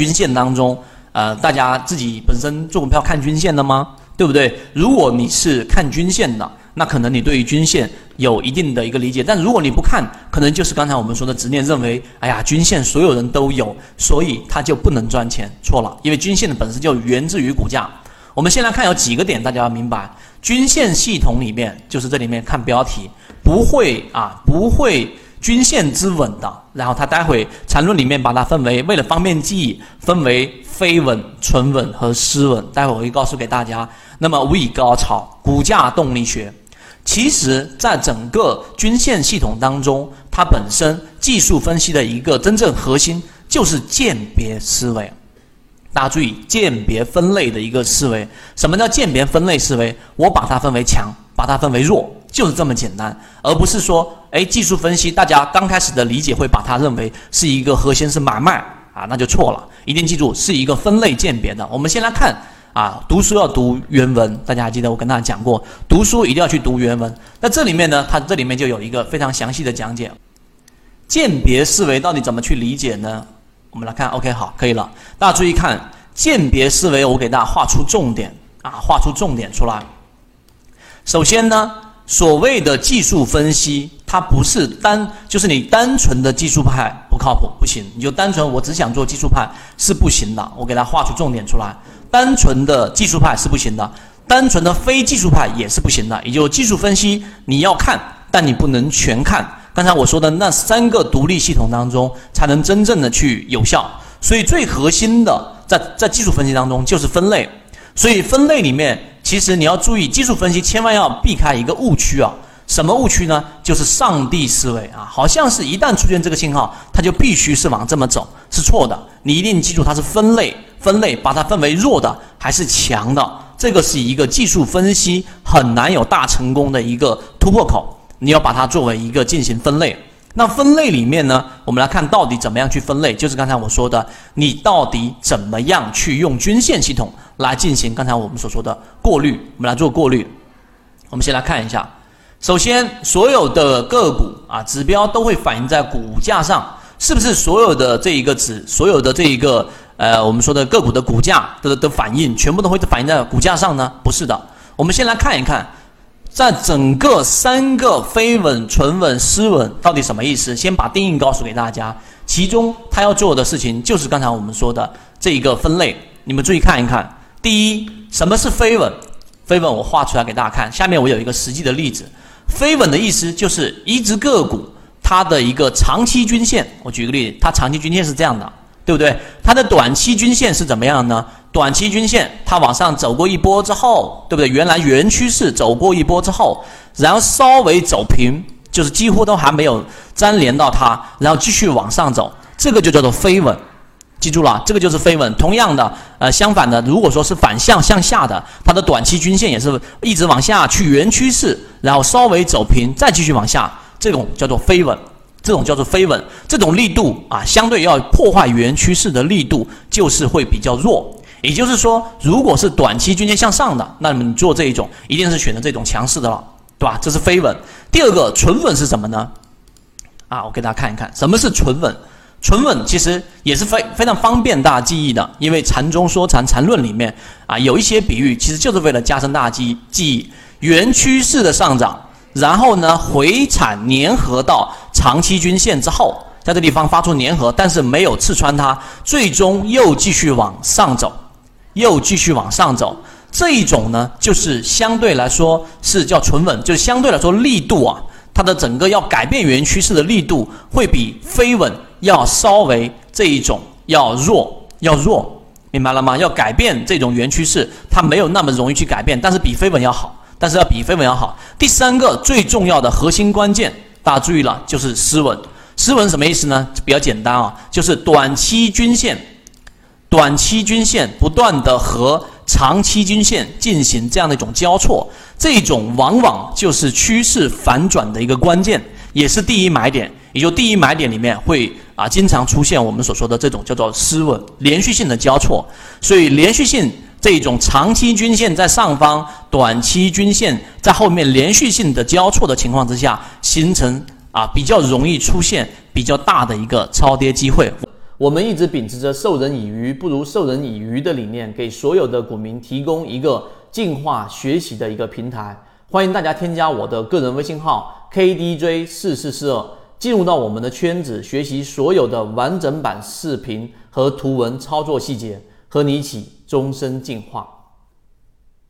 均线当中，呃，大家自己本身做股票看均线的吗？对不对？如果你是看均线的，那可能你对于均线有一定的一个理解。但如果你不看，可能就是刚才我们说的执念，认为，哎呀，均线所有人都有，所以它就不能赚钱。错了，因为均线的本身就源自于股价。我们先来看有几个点，大家要明白，均线系统里面就是这里面看标题，不会啊，不会均线之稳的。然后它待会缠论里面把它分为，为了方便记忆，分为非稳、纯稳和失稳。待会我会告诉给大家。那么无以高潮，股价动力学，其实在整个均线系统当中，它本身技术分析的一个真正核心就是鉴别思维。大家注意，鉴别分类的一个思维。什么叫鉴别分类思维？我把它分为强，把它分为弱，就是这么简单，而不是说，哎，技术分析，大家刚开始的理解会把它认为是一个核心是买卖啊，那就错了。一定记住，是一个分类鉴别的。我们先来看啊，读书要读原文，大家还记得我跟大家讲过，读书一定要去读原文。那这里面呢，它这里面就有一个非常详细的讲解，鉴别思维到底怎么去理解呢？我们来看，OK，好，可以了。大家注意看，鉴别思维，我给大家画出重点啊，画出重点出来。首先呢，所谓的技术分析，它不是单，就是你单纯的技术派不靠谱，不行。你就单纯我只想做技术派是不行的。我给它画出重点出来，单纯的技术派是不行的，单纯的非技术派也是不行的。也就技术分析你要看，但你不能全看。刚才我说的那三个独立系统当中，才能真正的去有效。所以最核心的，在在技术分析当中就是分类。所以分类里面，其实你要注意，技术分析千万要避开一个误区啊。什么误区呢？就是上帝思维啊，好像是一旦出现这个信号，它就必须是往这么走，是错的。你一定记住，它是分类，分类把它分为弱的还是强的，这个是一个技术分析很难有大成功的一个突破口。你要把它作为一个进行分类，那分类里面呢，我们来看到底怎么样去分类，就是刚才我说的，你到底怎么样去用均线系统来进行刚才我们所说的过滤，我们来做过滤。我们先来看一下，首先所有的个股啊指标都会反映在股价上，是不是所有的这一个指，所有的这一个呃我们说的个股的股价的的反应，全部都会反映在股价上呢？不是的，我们先来看一看。在整个三个非稳、纯稳、失稳到底什么意思？先把定义告诉给大家。其中他要做的事情就是刚才我们说的这一个分类。你们注意看一看。第一，什么是飞稳？飞稳我画出来给大家看。下面我有一个实际的例子。飞稳的意思就是一只个股它的一个长期均线。我举个例子，它长期均线是这样的，对不对？它的短期均线是怎么样呢？短期均线它往上走过一波之后，对不对？原来原趋势走过一波之后，然后稍微走平，就是几乎都还没有粘连到它，然后继续往上走，这个就叫做飞稳。记住了，这个就是飞稳。同样的，呃，相反的，如果说是反向向下的，它的短期均线也是一直往下去原趋势，然后稍微走平，再继续往下，这种叫做飞稳，这种叫做飞稳。这种力度啊，相对要破坏原趋势的力度就是会比较弱。也就是说，如果是短期均线向上的，那么你做这一种一定是选择这种强势的了，对吧？这是飞稳。第二个纯稳是什么呢？啊，我给大家看一看，什么是纯稳？纯稳其实也是非非常方便大家记忆的，因为禅中说禅禅论里面啊有一些比喻，其实就是为了加深大家记记忆。原趋势的上涨，然后呢回踩粘合到长期均线之后，在这地方发出粘合，但是没有刺穿它，最终又继续往上走。又继续往上走，这一种呢，就是相对来说是叫纯稳，就是相对来说力度啊，它的整个要改变原趋势的力度会比飞稳要稍微这一种要弱，要弱，明白了吗？要改变这种原趋势，它没有那么容易去改变，但是比飞稳要好，但是要比飞稳要好。第三个最重要的核心关键，大家注意了，就是失稳。失稳什么意思呢？比较简单啊，就是短期均线。短期均线不断的和长期均线进行这样的一种交错，这种往往就是趋势反转的一个关键，也是第一买点。也就第一买点里面会啊经常出现我们所说的这种叫做失稳连续性的交错。所以连续性这种长期均线在上方，短期均线在后面连续性的交错的情况之下，形成啊比较容易出现比较大的一个超跌机会。我们一直秉持着授人以鱼不如授人以渔的理念，给所有的股民提供一个进化学习的一个平台。欢迎大家添加我的个人微信号 KDJ 四四四二，进入到我们的圈子，学习所有的完整版视频和图文操作细节，和你一起终身进化。